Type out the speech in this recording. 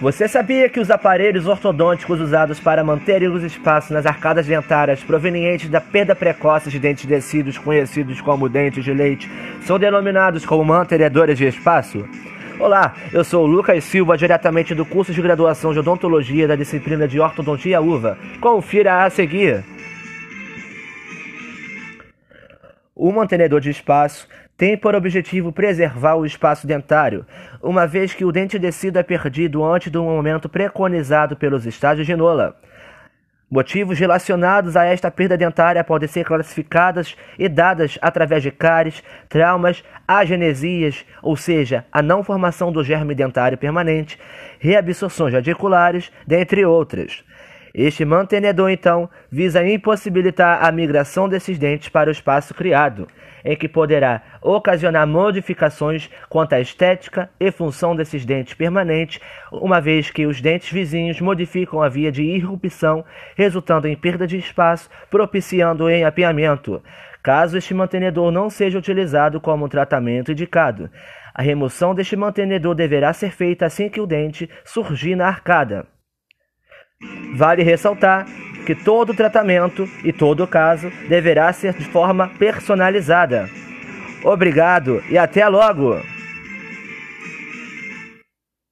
Você sabia que os aparelhos ortodônticos usados para manter os espaços nas arcadas dentárias provenientes da perda precoce de dentes descidos, conhecidos como dentes de leite, são denominados como mantenedores de espaço? Olá, eu sou o Lucas Silva, diretamente do curso de graduação de odontologia da disciplina de ortodontia uva. Confira a seguir. O mantenedor de espaço tem por objetivo preservar o espaço dentário, uma vez que o dente descido é perdido antes do momento preconizado pelos estágios de Nola. Motivos relacionados a esta perda dentária podem ser classificados e dadas através de cáries, traumas, agenesias, ou seja, a não formação do germe dentário permanente, reabsorções radiculares, dentre outras. Este mantenedor, então, visa impossibilitar a migração desses dentes para o espaço criado, em que poderá ocasionar modificações quanto à estética e função desses dentes permanentes, uma vez que os dentes vizinhos modificam a via de irrupção, resultando em perda de espaço, propiciando o apiamento, caso este mantenedor não seja utilizado como tratamento indicado. A remoção deste mantenedor deverá ser feita assim que o dente surgir na arcada. Vale ressaltar que todo tratamento e todo caso deverá ser de forma personalizada. Obrigado e até logo!